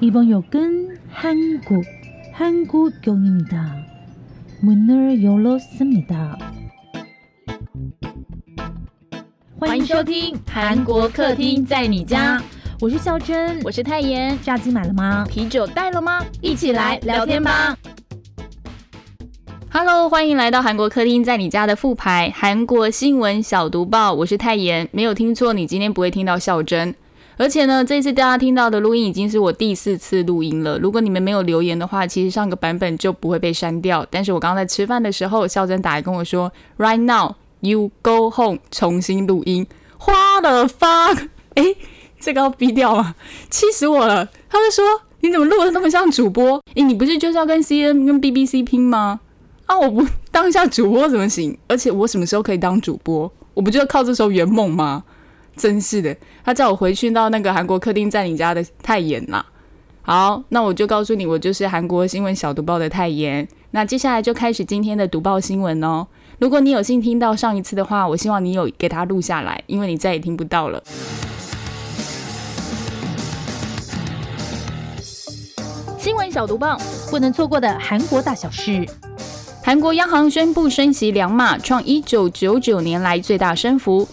이번 역은 한국, 한국역입니다. 문을 열었습니다. 欢迎收听韩国客厅在你家，我是孝珍，我是泰妍。炸鸡买了吗？啤酒带了吗？一起来聊天吧。Hello，欢迎来到韩国客厅在你家的复牌韩国新闻小读报，我是泰妍。没有听错，你今天不会听到孝珍。 而且呢，这次大家听到的录音已经是我第四次录音了。如果你们没有留言的话，其实上个版本就不会被删掉。但是我刚刚在吃饭的时候，孝珍打来跟我说，Right now you go home，重新录音。花了 fuck，哎，这个要逼掉吗？气死我了！他就说，你怎么录的那么像主播？哎，你不是就是要跟 C N 跟 B B C 拼吗？啊，我不当一下主播怎么行？而且我什么时候可以当主播？我不就要靠这时候圆梦吗？真是的，他叫我回去到那个韩国客厅在你家的泰妍啦。好，那我就告诉你，我就是韩国新闻小读报的泰妍。那接下来就开始今天的读报新闻哦。如果你有幸听到上一次的话，我希望你有给他录下来，因为你再也听不到了。新闻小读报，不能错过的韩国大小事。韩国央行宣布升息两码，创一九九九年来最大升幅。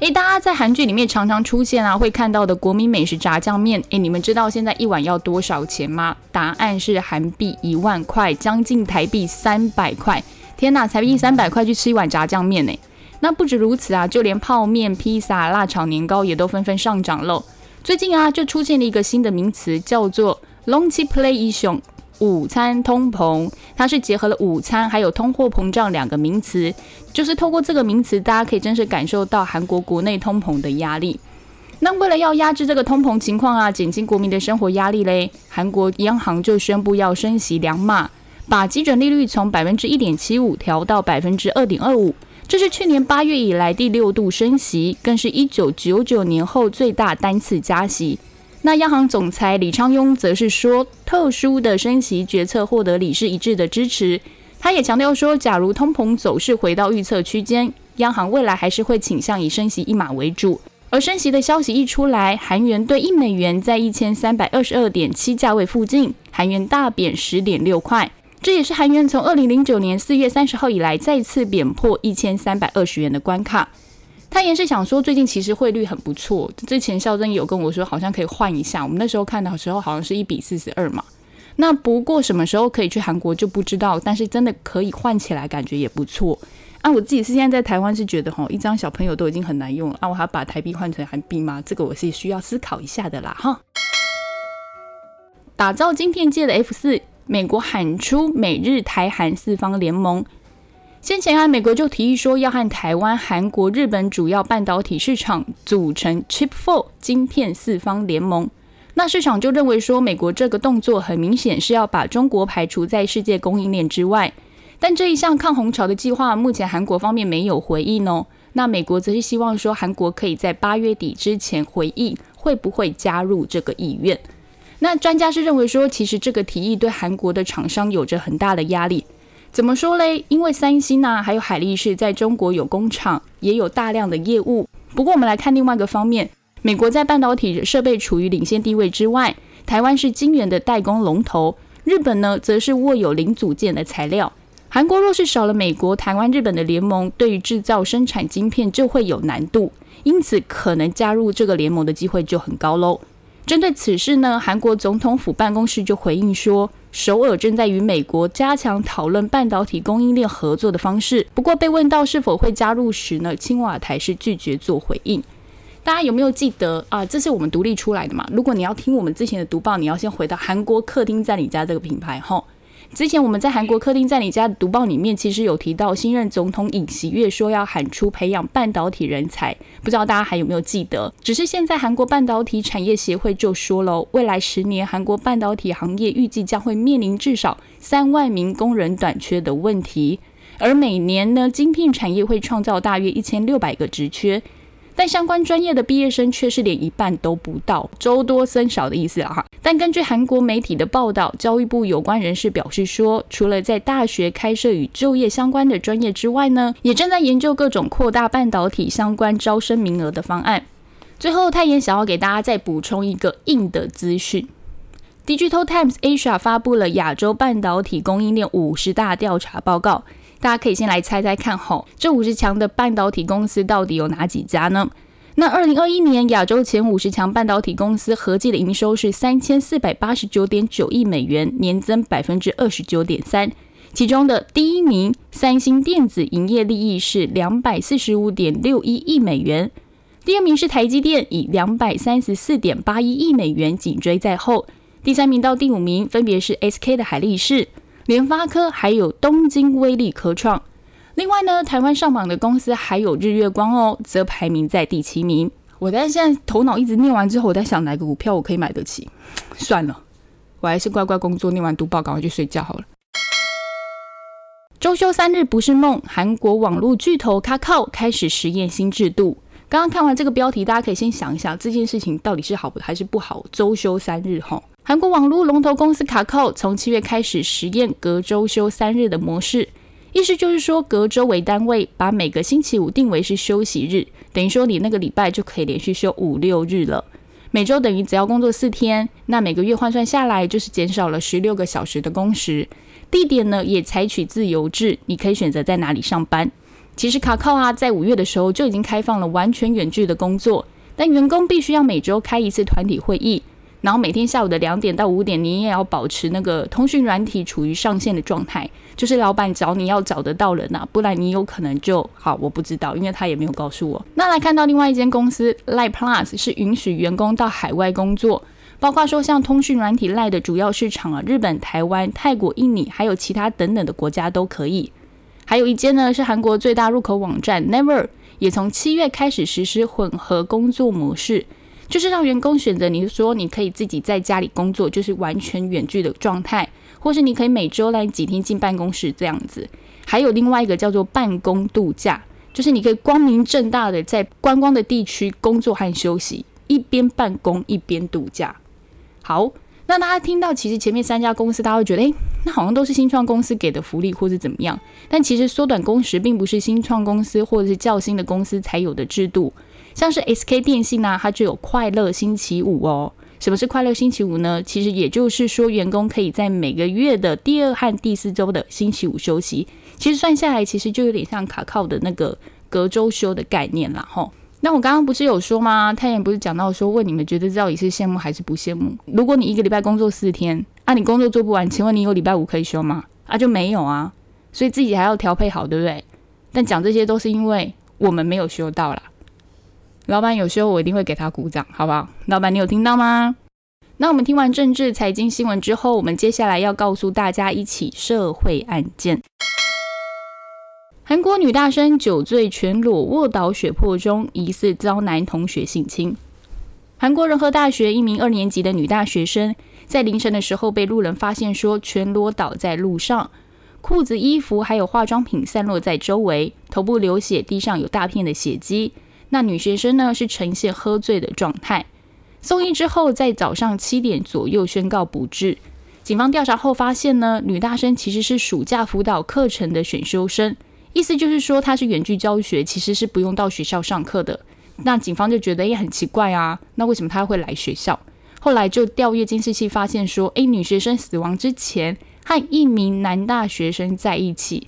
诶，大家在韩剧里面常常出现啊，会看到的国民美食炸酱面。诶，你们知道现在一碗要多少钱吗？答案是韩币一万块，将近台币三百块。天呐，台币三百块去吃一碗炸酱面呢？那不止如此啊，就连泡面、披萨、辣炒年糕也都纷纷上涨喽。最近啊，就出现了一个新的名词，叫做 “long play 英雄”。午餐通膨，它是结合了午餐还有通货膨胀两个名词，就是透过这个名词，大家可以真实感受到韩国国内通膨的压力。那为了要压制这个通膨情况啊，减轻国民的生活压力嘞，韩国央行就宣布要升息两码，把基准利率从百分之一点七五调到百分之二点二五，这是去年八月以来第六度升息，更是一九九九年后最大单次加息。那央行总裁李昌镛则是说，特殊的升息决策获得理事一致的支持。他也强调说，假如通膨走势回到预测区间，央行未来还是会倾向以升息一码为主。而升息的消息一出来，韩元对一美元在一千三百二十二点七价位附近，韩元大贬十点六块，这也是韩元从二零零九年四月三十号以来再次贬破一千三百二十元的关卡。他也是想说，最近其实汇率很不错。之前肖珍有跟我说，好像可以换一下。我们那时候看的时候，好像是一比四十二嘛。那不过什么时候可以去韩国就不知道，但是真的可以换起来，感觉也不错。啊，我自己是现在在台湾是觉得哈，一张小朋友都已经很难用了，啊，我还把台币换成韩币吗？这个我是需要思考一下的啦，哈。打造晶片界的 F 四，美国喊出美日台韩四方联盟。先前啊，美国就提议说要和台湾、韩国、日本主要半导体市场组成 Chip Four 晶片四方联盟。那市场就认为说，美国这个动作很明显是要把中国排除在世界供应链之外。但这一项抗洪潮的计划，目前韩国方面没有回应哦。那美国则是希望说，韩国可以在八月底之前回应，会不会加入这个意愿？那专家是认为说，其实这个提议对韩国的厂商有着很大的压力。怎么说嘞？因为三星呐，还有海力士在中国有工厂，也有大量的业务。不过我们来看另外一个方面，美国在半导体设备处于领先地位之外，台湾是晶圆的代工龙头，日本呢则是握有零组件的材料。韩国若是少了美国、台湾、日本的联盟，对于制造生产晶片就会有难度，因此可能加入这个联盟的机会就很高喽。针对此事呢，韩国总统府办公室就回应说。首尔正在与美国加强讨论半导体供应链合作的方式。不过被问到是否会加入时呢，青瓦台是拒绝做回应。大家有没有记得啊？这是我们独立出来的嘛？如果你要听我们之前的读报，你要先回到韩国客厅在你家这个品牌哈。之前我们在韩国客厅在你家的读报里面，其实有提到新任总统尹锡悦说要喊出培养半导体人才，不知道大家还有没有记得？只是现在韩国半导体产业协会就说了，未来十年韩国半导体行业预计将会面临至少三万名工人短缺的问题，而每年呢，晶片产业会创造大约一千六百个职缺。但相关专业的毕业生却是连一半都不到，周多僧少的意思啊哈。但根据韩国媒体的报道，教育部有关人士表示说，除了在大学开设与就业相关的专业之外呢，也正在研究各种扩大半导体相关招生名额的方案。最后，泰妍想要给大家再补充一个硬的资讯。Digital Times Asia 发布了亚洲半导体供应链五十大调查报告，大家可以先来猜猜看，吼，这五十强的半导体公司到底有哪几家呢？那二零二一年亚洲前五十强半导体公司合计的营收是三千四百八十九点九亿美元，年增百分之二十九点三。其中的第一名三星电子营业利益是两百四十五点六一亿美元，第二名是台积电以两百三十四点八一亿美元紧追在后。第三名到第五名分别是 SK 的海力士、联发科，还有东京威力科创。另外呢，台湾上榜的公司还有日月光哦，则排名在第七名。我在现在头脑一直念完之后，我在想哪个股票我可以买得起。算了，我还是乖乖工作，念完读报赶快去睡觉好了。周休三日不是梦，韩国网络巨头 k a k o 开始实验新制度。刚刚看完这个标题，大家可以先想一想这件事情到底是好还是不好。周休三日哈。韩国网络龙头公司卡扣从七月开始实验隔周休三日的模式，意思就是说隔周为单位，把每个星期五定为是休息日，等于说你那个礼拜就可以连续休五六日了。每周等于只要工作四天，那每个月换算下来就是减少了十六个小时的工时。地点呢也采取自由制，你可以选择在哪里上班。其实卡扣啊，在五月的时候就已经开放了完全远距的工作，但员工必须要每周开一次团体会议。然后每天下午的两点到五点，你也要保持那个通讯软体处于上线的状态，就是老板找你要找得到人呐，不然你有可能就好，我不知道，因为他也没有告诉我。那来看到另外一间公司 l i e Plus 是允许员工到海外工作，包括说像通讯软体赖的主要市场啊，日本、台湾、泰国、印尼，还有其他等等的国家都可以。还有一间呢是韩国最大入口网站 Never，也从七月开始实施混合工作模式。就是让员工选择，你说你可以自己在家里工作，就是完全远距的状态，或是你可以每周来几天进办公室这样子。还有另外一个叫做办公度假，就是你可以光明正大的在观光的地区工作和休息，一边办公一边度假。好，那大家听到其实前面三家公司，大家会觉得，诶，那好像都是新创公司给的福利或是怎么样？但其实缩短工时并不是新创公司或者是较新的公司才有的制度。像是 SK 电信呢，它就有快乐星期五哦。什么是快乐星期五呢？其实也就是说，员工可以在每个月的第二和第四周的星期五休息。其实算下来，其实就有点像卡靠的那个隔周休的概念啦。吼，那我刚刚不是有说吗？太阳不是讲到说，问你们觉得到底是羡慕还是不羡慕？如果你一个礼拜工作四天，啊，你工作做不完，请问你有礼拜五可以休吗？啊，就没有啊。所以自己还要调配好，对不对？但讲这些都是因为我们没有休到啦。老板有时候我一定会给他鼓掌，好不好？老板，你有听到吗？那我们听完政治财经新闻之后，我们接下来要告诉大家一起社会案件：韩国女大生酒醉全裸卧倒血泊中，疑似遭男同学性侵。韩国仁和大学一名二年级的女大学生，在凌晨的时候被路人发现，说全裸倒在路上，裤子、衣服还有化妆品散落在周围，头部流血，地上有大片的血迹。那女学生呢是呈现喝醉的状态，送医之后，在早上七点左右宣告不治。警方调查后发现呢，女大生其实是暑假辅导课程的选修生，意思就是说她是远距教学，其实是不用到学校上课的。那警方就觉得也很奇怪啊，那为什么她会来学校？后来就调阅监视器，发现说，诶，女学生死亡之前和一名男大学生在一起，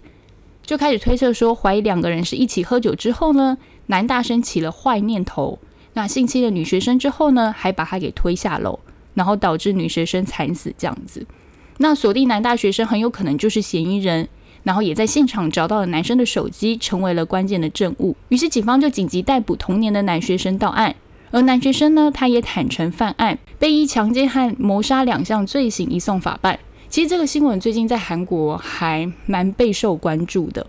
就开始推测说，怀疑两个人是一起喝酒之后呢。男大生起了坏念头，那性侵了女学生之后呢，还把她给推下楼，然后导致女学生惨死这样子。那锁定男大学生很有可能就是嫌疑人，然后也在现场找到了男生的手机，成为了关键的证物。于是警方就紧急逮捕同年的男学生到案，而男学生呢，他也坦诚犯案，被以强奸和谋杀两项罪行移送法办。其实这个新闻最近在韩国还蛮备受关注的。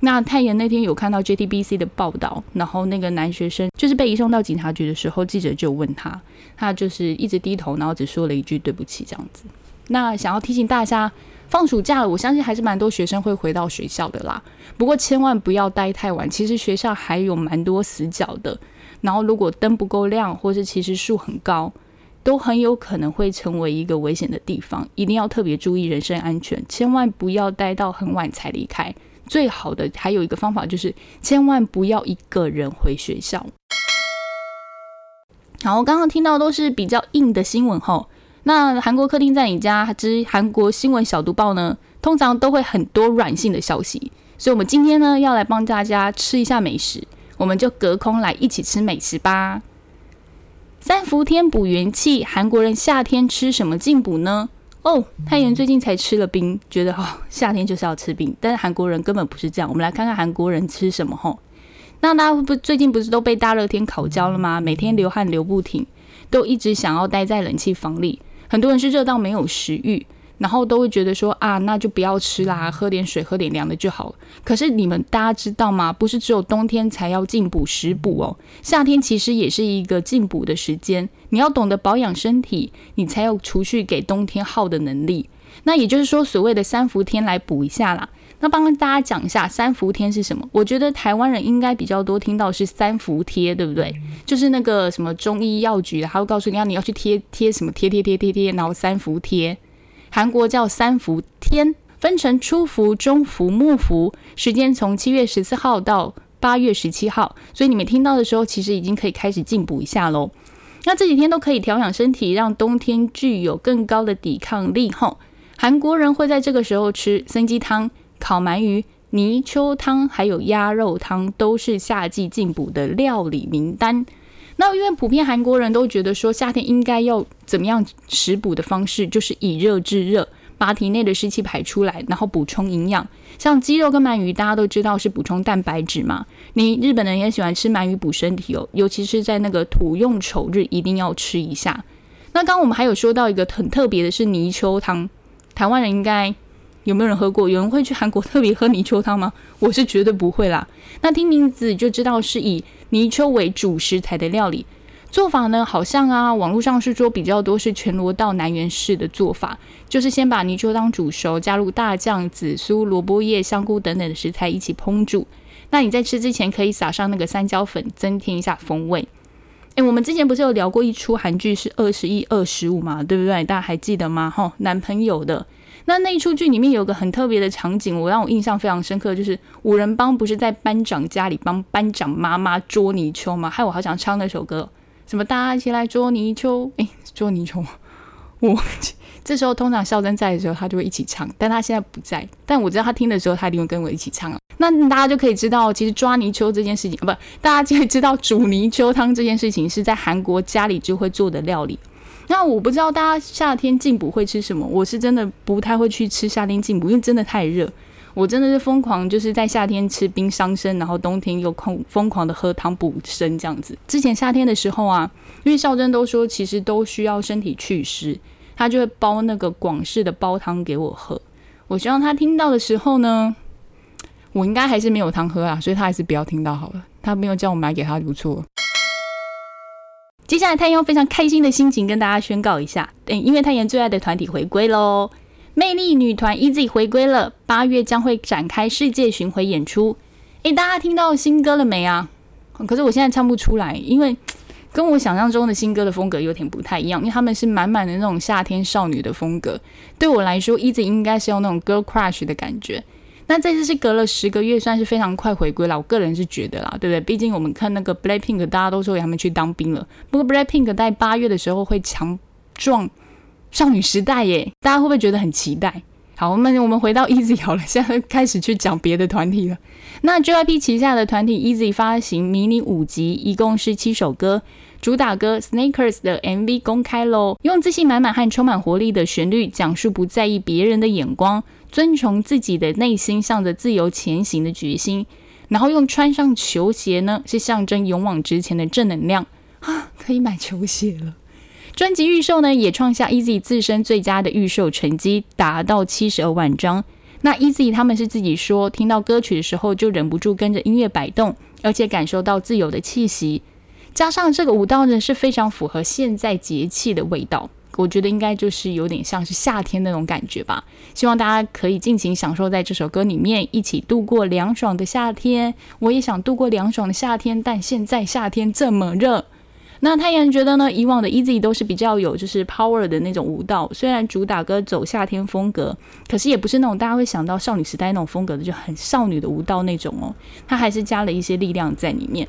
那太妍那天有看到 JTBC 的报道，然后那个男学生就是被移送到警察局的时候，记者就问他，他就是一直低头，然后只说了一句对不起这样子。那想要提醒大家，放暑假了，我相信还是蛮多学生会回到学校的啦。不过千万不要待太晚，其实学校还有蛮多死角的。然后如果灯不够亮，或是其实树很高，都很有可能会成为一个危险的地方，一定要特别注意人身安全，千万不要待到很晚才离开。最好的还有一个方法就是，千万不要一个人回学校。好，我刚刚听到都是比较硬的新闻吼，那韩国客厅在你家之韩国新闻小读报呢，通常都会很多软性的消息，所以我们今天呢要来帮大家吃一下美食，我们就隔空来一起吃美食吧。三伏天补元气，韩国人夏天吃什么进补呢？哦，太妍最近才吃了冰，觉得哦夏天就是要吃冰，但是韩国人根本不是这样。我们来看看韩国人吃什么吼。那大家不最近不是都被大热天烤焦了吗？每天流汗流不停，都一直想要待在冷气房里。很多人是热到没有食欲。然后都会觉得说啊，那就不要吃啦，喝点水，喝点凉的就好了。可是你们大家知道吗？不是只有冬天才要进补食补哦，夏天其实也是一个进补的时间。你要懂得保养身体，你才有储蓄给冬天耗的能力。那也就是说，所谓的三伏天来补一下啦。那帮大家讲一下三伏天是什么？我觉得台湾人应该比较多听到是三伏贴，对不对？就是那个什么中医药局，他会告诉你要你要去贴贴什么贴贴贴贴贴，然后三伏贴。韩国叫三伏天，分成初伏、中伏、末伏，时间从七月十四号到八月十七号。所以你们听到的时候，其实已经可以开始进补一下喽。那这几天都可以调养身体，让冬天具有更高的抵抗力。吼，韩国人会在这个时候吃参鸡汤、烤鳗鱼、泥鳅汤，还有鸭肉汤，都是夏季进补的料理名单。那因为普遍韩国人都觉得说夏天应该要怎么样食补的方式，就是以热制热，把体内的湿气排出来，然后补充营养。像鸡肉跟鳗鱼，大家都知道是补充蛋白质嘛。你日本人也喜欢吃鳗鱼补身体哦，尤其是在那个土用丑日，一定要吃一下。那刚我们还有说到一个很特别的是泥鳅汤，台湾人应该有没有人喝过？有人会去韩国特别喝泥鳅汤吗？我是绝对不会啦。那听名字就知道是以。泥鳅为主食材的料理做法呢，好像啊，网络上是说比较多是全罗道南辕式的做法，就是先把泥鳅当煮熟，加入大酱、紫苏、萝卜叶、香菇等等的食材一起烹煮。那你在吃之前可以撒上那个三椒粉，增添一下风味。诶，我们之前不是有聊过一出韩剧是二十一、二十五嘛，对不对？大家还记得吗？哈，男朋友的。那那一出剧里面有个很特别的场景，我让我印象非常深刻，就是五人帮不是在班长家里帮班长妈妈捉泥鳅吗？害我好想唱那首歌，什么大家一起来捉泥鳅？诶，捉泥鳅，我 这时候通常孝珍在的时候，他就会一起唱，但他现在不在，但我知道他听的时候，他一定会跟我一起唱那大家就可以知道，其实抓泥鳅这件事情，不，大家就会知道煮泥鳅汤这件事情是在韩国家里就会做的料理。那我不知道大家夏天进补会吃什么，我是真的不太会去吃夏天进补，因为真的太热。我真的是疯狂，就是在夏天吃冰伤身，然后冬天又空疯狂的喝汤补身这样子。之前夏天的时候啊，因为孝珍都说其实都需要身体祛湿，他就会煲那个广式的煲汤给我喝。我希望他听到的时候呢，我应该还是没有汤喝啊，所以他还是不要听到好了。他没有叫我买给他就不错。接下来，太阳用非常开心的心情跟大家宣告一下，对，因为太阳最爱的团体回归喽，魅力女团 EZ 回归了，八月将会展开世界巡回演出。诶，大家听到新歌了没啊？可是我现在唱不出来，因为跟我想象中的新歌的风格有点不太一样，因为他们是满满的那种夏天少女的风格，对我来说，EZ 应该是用那种 girl crush 的感觉。那这次是隔了十个月，算是非常快回归了。我个人是觉得啦，对不对？毕竟我们看那个 Blackpink，大家都说他们去当兵了。不过 Blackpink 在八月的时候会强壮少女时代耶，大家会不会觉得很期待？好，我们我们回到 Easy 好了，现在开始去讲别的团体了。那 JYP 旗下的团体 Easy 发行迷你五集，一共是七首歌。主打歌《Snakers》的 MV 公开喽，用自信满满和充满活力的旋律，讲述不在意别人的眼光，遵从自己的内心，向着自由前行的决心。然后用穿上球鞋呢，是象征勇往直前的正能量 啊！可以买球鞋了。专辑预售呢，也创下 Easy 自身最佳的预售成绩，达到七十二万张。那 Easy 他们是自己说，听到歌曲的时候就忍不住跟着音乐摆动，而且感受到自由的气息。加上这个舞蹈呢，是非常符合现在节气的味道，我觉得应该就是有点像是夏天那种感觉吧。希望大家可以尽情享受在这首歌里面，一起度过凉爽的夏天。我也想度过凉爽的夏天，但现在夏天这么热。那太阳觉得呢？以往的 Easy 都是比较有就是 power 的那种舞蹈，虽然主打歌走夏天风格，可是也不是那种大家会想到少女时代那种风格的，就很少女的舞蹈那种哦。它还是加了一些力量在里面。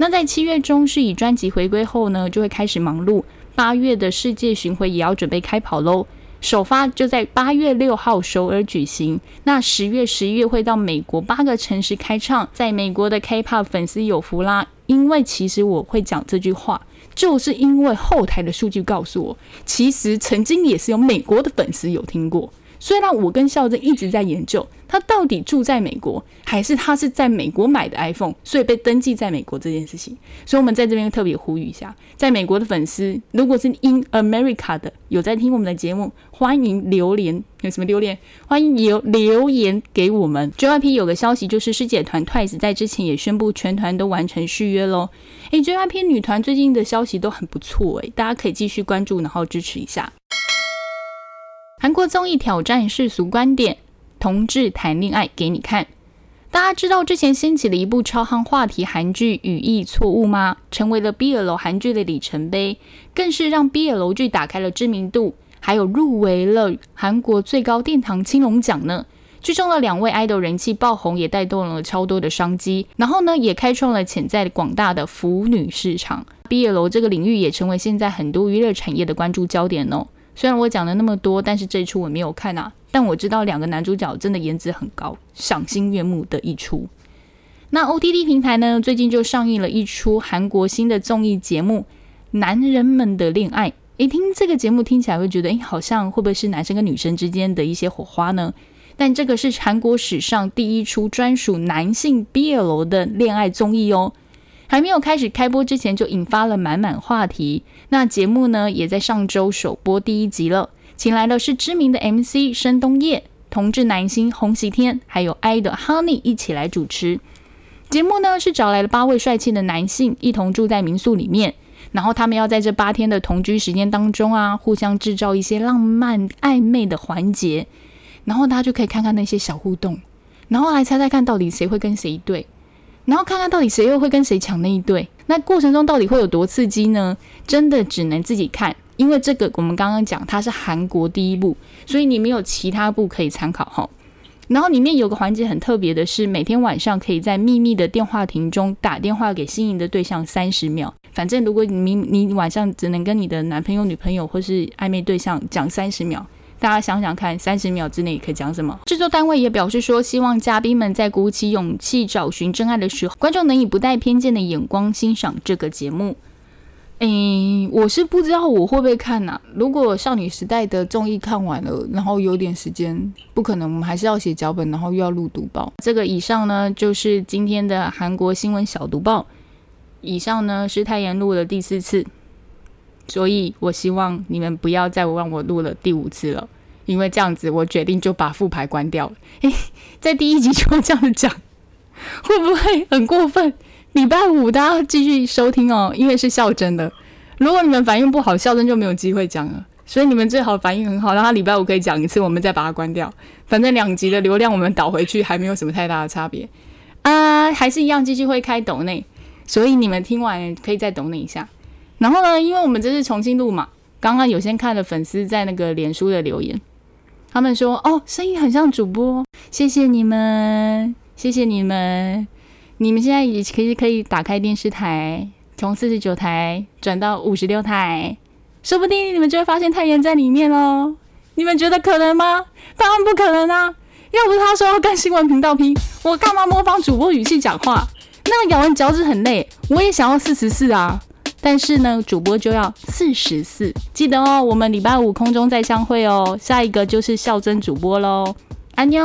那在七月中是以专辑回归后呢，就会开始忙碌。八月的世界巡回也要准备开跑喽。首发就在八月六号首尔举行，那十月、十一月会到美国八个城市开唱，在美国的 K-pop 粉丝有福啦。因为其实我会讲这句话，就是因为后台的数据告诉我，其实曾经也是有美国的粉丝有听过。虽然我跟孝正一直在研究，他到底住在美国，还是他是在美国买的 iPhone，所以被登记在美国这件事情。所以我们在这边特别呼吁一下，在美国的粉丝，如果是 In America 的有在听我们的节目，欢迎留言，有什么留言，欢迎留留言给我们。JYP 有个消息就是师姐团 Twice 在之前也宣布全团都完成续约喽。诶 JYP 女团最近的消息都很不错诶，大家可以继续关注，然后支持一下。韩国综艺挑战世俗观点，同志谈恋爱给你看。大家知道之前掀起的一部超夯话题韩剧《语义错误》吗？成为了 BL 韩剧的里程碑，更是让 BL 剧打开了知名度，还有入围了韩国最高殿堂青龙奖呢。剧中的两位 idol 人气爆红，也带动了超多的商机，然后呢，也开创了潜在广大的腐女市场。BL 这个领域也成为现在很多娱乐产业的关注焦点哦。虽然我讲了那么多，但是这一出我没有看啊。但我知道两个男主角真的颜值很高，赏心悦目的一出。那 OTT 平台呢，最近就上映了一出韩国新的综艺节目《男人们的恋爱》。诶，听这个节目听起来会觉得，诶，好像会不会是男生跟女生之间的一些火花呢？但这个是韩国史上第一出专属男性 BL 的恋爱综艺哦。还没有开始开播之前，就引发了满满话题。那节目呢，也在上周首播第一集了，请来的是知名的 MC 申东烨、同志男星洪喜天，还有 I 的 Honey 一起来主持。节目呢是找来了八位帅气的男性，一同住在民宿里面，然后他们要在这八天的同居时间当中啊，互相制造一些浪漫暧昧的环节，然后大家就可以看看那些小互动，然后来猜猜看到底谁会跟谁一对。然后看看到底谁又会跟谁抢那一对，那过程中到底会有多刺激呢？真的只能自己看，因为这个我们刚刚讲它是韩国第一部，所以你没有其他部可以参考哈。然后里面有个环节很特别的是，每天晚上可以在秘密的电话亭中打电话给心仪的对象三十秒。反正如果你你晚上只能跟你的男朋友、女朋友或是暧昧对象讲三十秒。大家想想看，三十秒之内可以讲什么？制作单位也表示说，希望嘉宾们在鼓起勇气找寻真爱的时候，观众能以不带偏见的眼光欣赏这个节目。诶，我是不知道我会不会看呐。如果少女时代的综艺看完了，然后有点时间，不可能，我们还是要写脚本，然后又要录读报。这个以上呢，就是今天的韩国新闻小读报。以上呢是太妍录的第四次。所以我希望你们不要再让我录了第五次了，因为这样子我决定就把副牌关掉了。诶，在第一集就这样讲，会不会很过分？礼拜五大家继续收听哦，因为是孝真的。如果你们反应不好，孝真就没有机会讲了。所以你们最好反应很好，让他礼拜五可以讲一次，我们再把它关掉。反正两集的流量我们倒回去，还没有什么太大的差别啊，还是一样继续会开抖内。所以你们听完可以再抖内一下。然后呢？因为我们这是重新录嘛，刚刚有先看了粉丝在那个脸书的留言，他们说哦，声音很像主播，谢谢你们，谢谢你们，你们现在也可以可以打开电视台，从四十九台转到五十六台，说不定你们就会发现太阳在里面哦。你们觉得可能吗？当然不可能啊！要不是他说要跟新闻频道拼，我干嘛模仿主播语气讲话？那个咬文嚼字很累，我也想要四十四啊。但是呢，主播就要四十四，记得哦，我们礼拜五空中再相会哦。下一个就是孝真主播喽，安妞。